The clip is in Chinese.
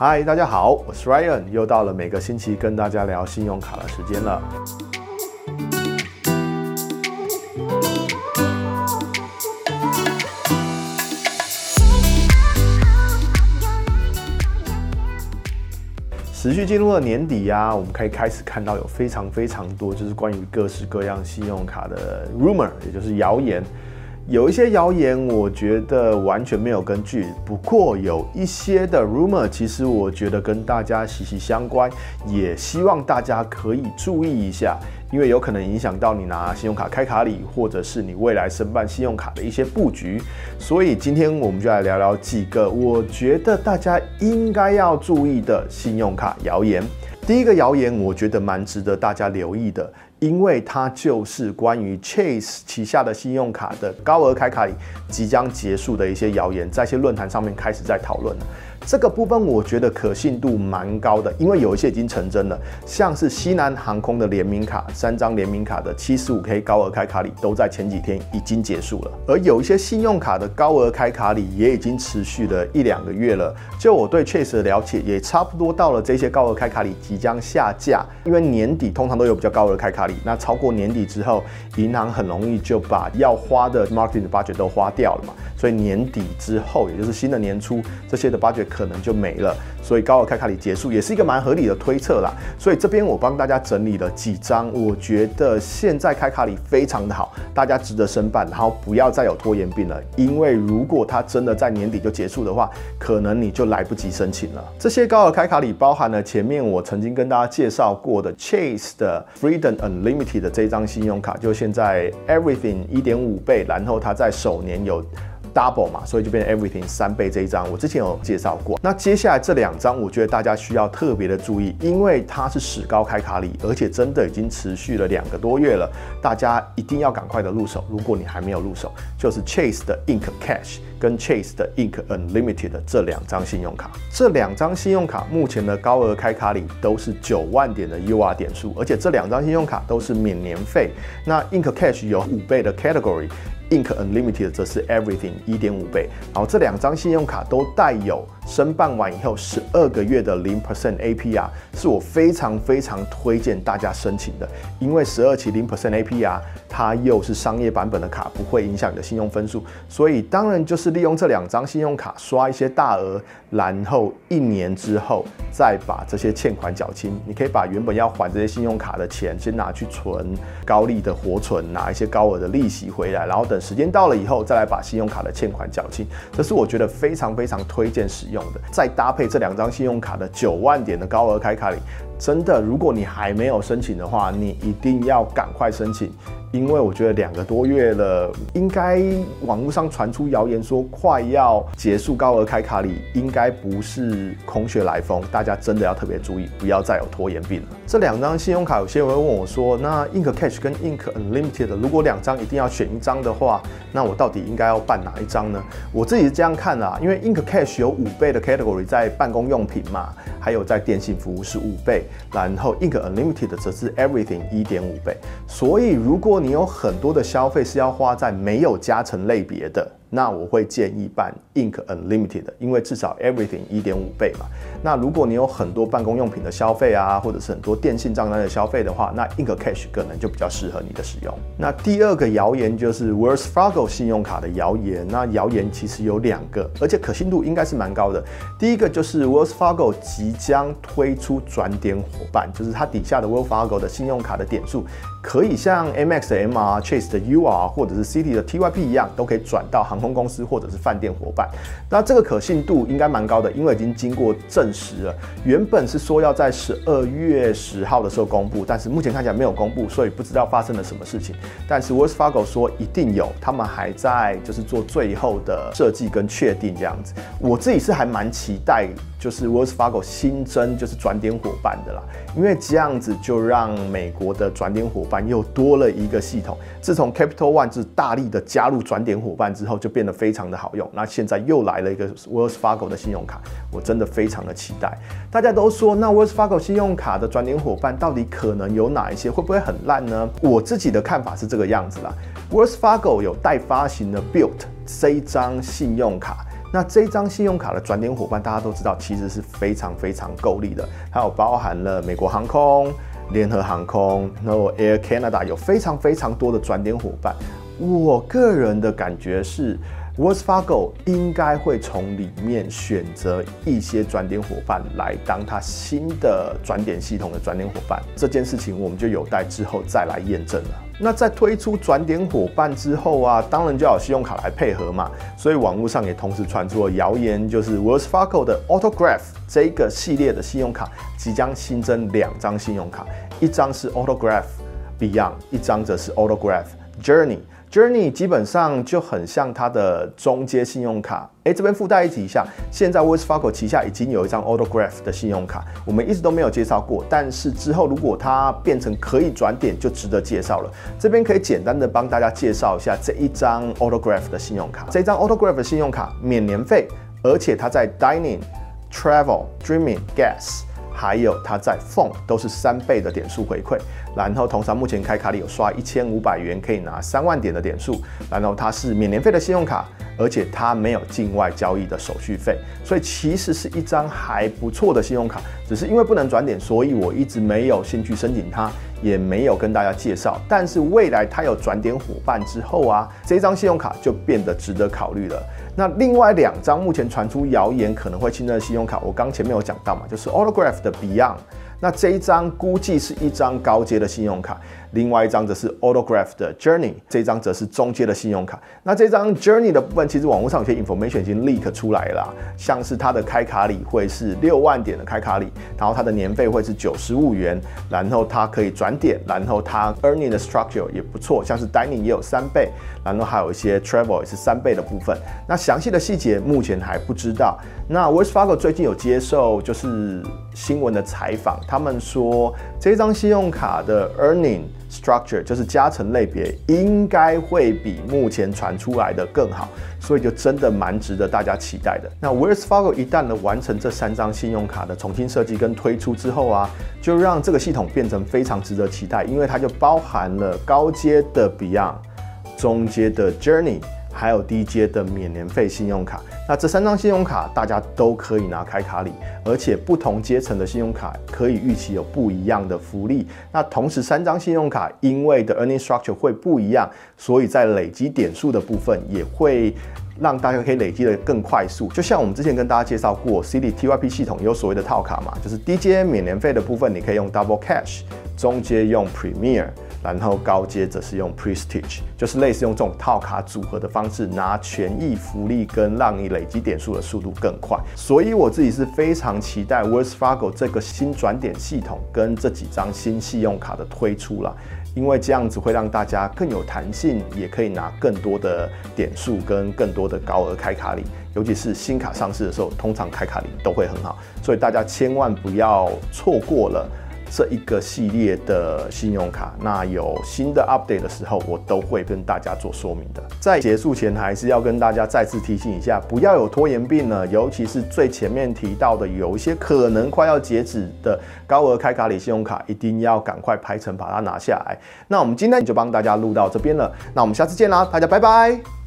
嗨，大家好，我是 Ryan，又到了每个星期跟大家聊信用卡的时间了。持续进入了年底呀、啊，我们可以开始看到有非常非常多，就是关于各式各样信用卡的 rumor，也就是谣言。有一些谣言，我觉得完全没有根据。不过有一些的 rumor，其实我觉得跟大家息息相关，也希望大家可以注意一下，因为有可能影响到你拿信用卡开卡礼，或者是你未来申办信用卡的一些布局。所以今天我们就来聊聊几个我觉得大家应该要注意的信用卡谣言。第一个谣言，我觉得蛮值得大家留意的。因为它就是关于 Chase 旗下的信用卡的高额开卡里即将结束的一些谣言，在一些论坛上面开始在讨论了。这个部分我觉得可信度蛮高的，因为有一些已经成真了，像是西南航空的联名卡，三张联名卡的七十五 K 高额开卡礼都在前几天已经结束了，而有一些信用卡的高额开卡礼也已经持续了一两个月了。就我对 Chase 的了解，也差不多到了这些高额开卡礼即将下架，因为年底通常都有比较高额开卡礼，那超过年底之后，银行很容易就把要花的 marketing 的 budget 都花掉了嘛，所以年底之后，也就是新的年初，这些的 budget 可能就没了，所以高额开卡礼结束也是一个蛮合理的推测啦。所以这边我帮大家整理了几张，我觉得现在开卡礼非常的好，大家值得申办，然后不要再有拖延病了。因为如果它真的在年底就结束的话，可能你就来不及申请了。这些高额开卡礼包含了前面我曾经跟大家介绍过的 Chase 的 Freedom Unlimited 的这张信用卡，就现在 Everything 一点五倍，然后它在首年有。Double 嘛，所以就变成 Everything 三倍这一张，我之前有介绍过。那接下来这两张，我觉得大家需要特别的注意，因为它是史高开卡礼，而且真的已经持续了两个多月了，大家一定要赶快的入手。如果你还没有入手，就是 Chase 的 Ink Cash 跟 Chase 的 Ink Unlimited 的这两张信用卡。这两张信用卡目前的高额开卡礼都是九万点的 UR 点数，而且这两张信用卡都是免年费。那 Ink Cash 有五倍的 Category。Ink Unlimited 则是 Everything 一点五倍，然后这两张信用卡都带有申办完以后十二个月的零 percent APR，是我非常非常推荐大家申请的，因为十二期零 percent APR，它又是商业版本的卡，不会影响你的信用分数，所以当然就是利用这两张信用卡刷一些大额，然后一年之后再把这些欠款缴清，你可以把原本要还这些信用卡的钱先拿去存高利的活存，拿一些高额的利息回来，然后等。时间到了以后，再来把信用卡的欠款缴清，这是我觉得非常非常推荐使用的。再搭配这两张信用卡的九万点的高额开卡礼，真的，如果你还没有申请的话，你一定要赶快申请。因为我觉得两个多月了，应该网络上传出谣言说快要结束高额开卡礼，应该不是空穴来风，大家真的要特别注意，不要再有拖延病了。这两张信用卡，有些人会问我说，那 Ink Cash 跟 Ink Unlimited，如果两张一定要选一张的话，那我到底应该要办哪一张呢？我自己是这样看的啊，因为 Ink Cash 有五倍的 category 在办公用品嘛，还有在电信服务是五倍，然后 Ink Unlimited 则是 Everything 一点五倍，所以如果你有很多的消费是要花在没有加成类别的。那我会建议办 Ink Unlimited，因为至少 Everything 一点五倍嘛。那如果你有很多办公用品的消费啊，或者是很多电信账单的消费的话，那 Ink Cash 可能就比较适合你的使用。那第二个谣言就是 Wells Fargo 信用卡的谣言。那谣言其实有两个，而且可信度应该是蛮高的。第一个就是 Wells Fargo 即将推出转点伙伴，就是它底下的 Wells Fargo 的信用卡的点数可以像 Amex 的 MR、Chase 的 UR 或者是 Citi 的 TYP 一样，都可以转到行航空公司或者是饭店伙伴，那这个可信度应该蛮高的，因为已经经过证实了。原本是说要在十二月十号的时候公布，但是目前看起来没有公布，所以不知道发生了什么事情。但是 Wells Fargo 说一定有，他们还在就是做最后的设计跟确定这样子。我自己是还蛮期待，就是 Wells Fargo 新增就是转点伙伴的啦，因为这样子就让美国的转点伙伴又多了一个系统。自从 Capital One 是大力的加入转点伙伴之后，就变得非常的好用。那现在又来了一个 Wells Fargo 的信用卡，我真的非常的期待。大家都说，那 Wells Fargo 信用卡的转点伙伴到底可能有哪一些？会不会很烂呢？我自己的看法是这个样子啦。Wells Fargo 有代发行的 Built 这张信用卡。那这张信用卡的转点伙伴，大家都知道，其实是非常非常够力的，还有包含了美国航空、联合航空，然后 Air Canada 有非常非常多的转点伙伴。我个人的感觉是。Wells Fargo 应该会从里面选择一些转点伙伴来当它新的转点系统的转点伙伴，这件事情我们就有待之后再来验证了。那在推出转点伙伴之后啊，当然就要有信用卡来配合嘛，所以网络上也同时传出了谣言，就是 Wells Fargo 的 Autograph 这个系列的信用卡即将新增两张信用卡，一张是 Autograph Beyond，一张则是 Autograph Journey。Journey 基本上就很像它的中阶信用卡，诶，这边附带一提一下，现在 Wells Fargo 旗下已经有一张 Autograph 的信用卡，我们一直都没有介绍过，但是之后如果它变成可以转点，就值得介绍了。这边可以简单的帮大家介绍一下这一张 Autograph 的信用卡，这张 Autograph 的信用卡免年费，而且它在 Dining、Travel、Dreaming、Gas。还有它在 Phone 都是三倍的点数回馈，然后同时目前开卡里有刷一千五百元可以拿三万点的点数，然后它是免年费的信用卡，而且它没有境外交易的手续费，所以其实是一张还不错的信用卡，只是因为不能转点，所以我一直没有兴趣申请它，也没有跟大家介绍。但是未来它有转点伙伴之后啊，这张信用卡就变得值得考虑了。那另外两张目前传出谣言可能会新增的信用卡，我刚前面有讲到嘛，就是 Autograph 的 Beyond。那这一张估计是一张高阶的信用卡，另外一张则是 Autograph 的 Journey，这张则是中阶的信用卡。那这张 Journey 的部分，其实网络上有些 information 已经 leak 出来了，像是它的开卡礼会是六万点的开卡礼，然后它的年费会是九十五元，然后它可以转点，然后它 earning 的 structure 也不错，像是 Dining 也有三倍，然后还有一些 Travel 也是三倍的部分。那详细的细节目前还不知道。那 Wells Fargo 最近有接受就是新闻的采访。他们说，这张信用卡的 earning structure 就是加成类别，应该会比目前传出来的更好，所以就真的蛮值得大家期待的。那 Wells Fargo 一旦呢完成这三张信用卡的重新设计跟推出之后啊，就让这个系统变成非常值得期待，因为它就包含了高阶的 Beyond、中阶的 Journey。还有低阶的免年费信用卡，那这三张信用卡大家都可以拿开卡礼，而且不同阶层的信用卡可以预期有不一样的福利。那同时三张信用卡因为的 earning structure 会不一样，所以在累积点数的部分也会让大家可以累积得更快速。就像我们之前跟大家介绍过，C D T Y P 系统有所谓的套卡嘛，就是低阶免年费的部分你可以用 Double Cash，中阶用 Premier。然后高阶则是用 Prestige，就是类似用这种套卡组合的方式拿权益福利，跟让你累积点数的速度更快。所以我自己是非常期待 Wells Fargo 这个新转点系统跟这几张新信用卡的推出了，因为这样子会让大家更有弹性，也可以拿更多的点数跟更多的高额开卡礼。尤其是新卡上市的时候，通常开卡礼都会很好，所以大家千万不要错过了。这一个系列的信用卡，那有新的 update 的时候，我都会跟大家做说明的。在结束前，还是要跟大家再次提醒一下，不要有拖延病呢。尤其是最前面提到的，有一些可能快要截止的高额开卡里信用卡，一定要赶快排程把它拿下来。那我们今天就帮大家录到这边了，那我们下次见啦，大家拜拜。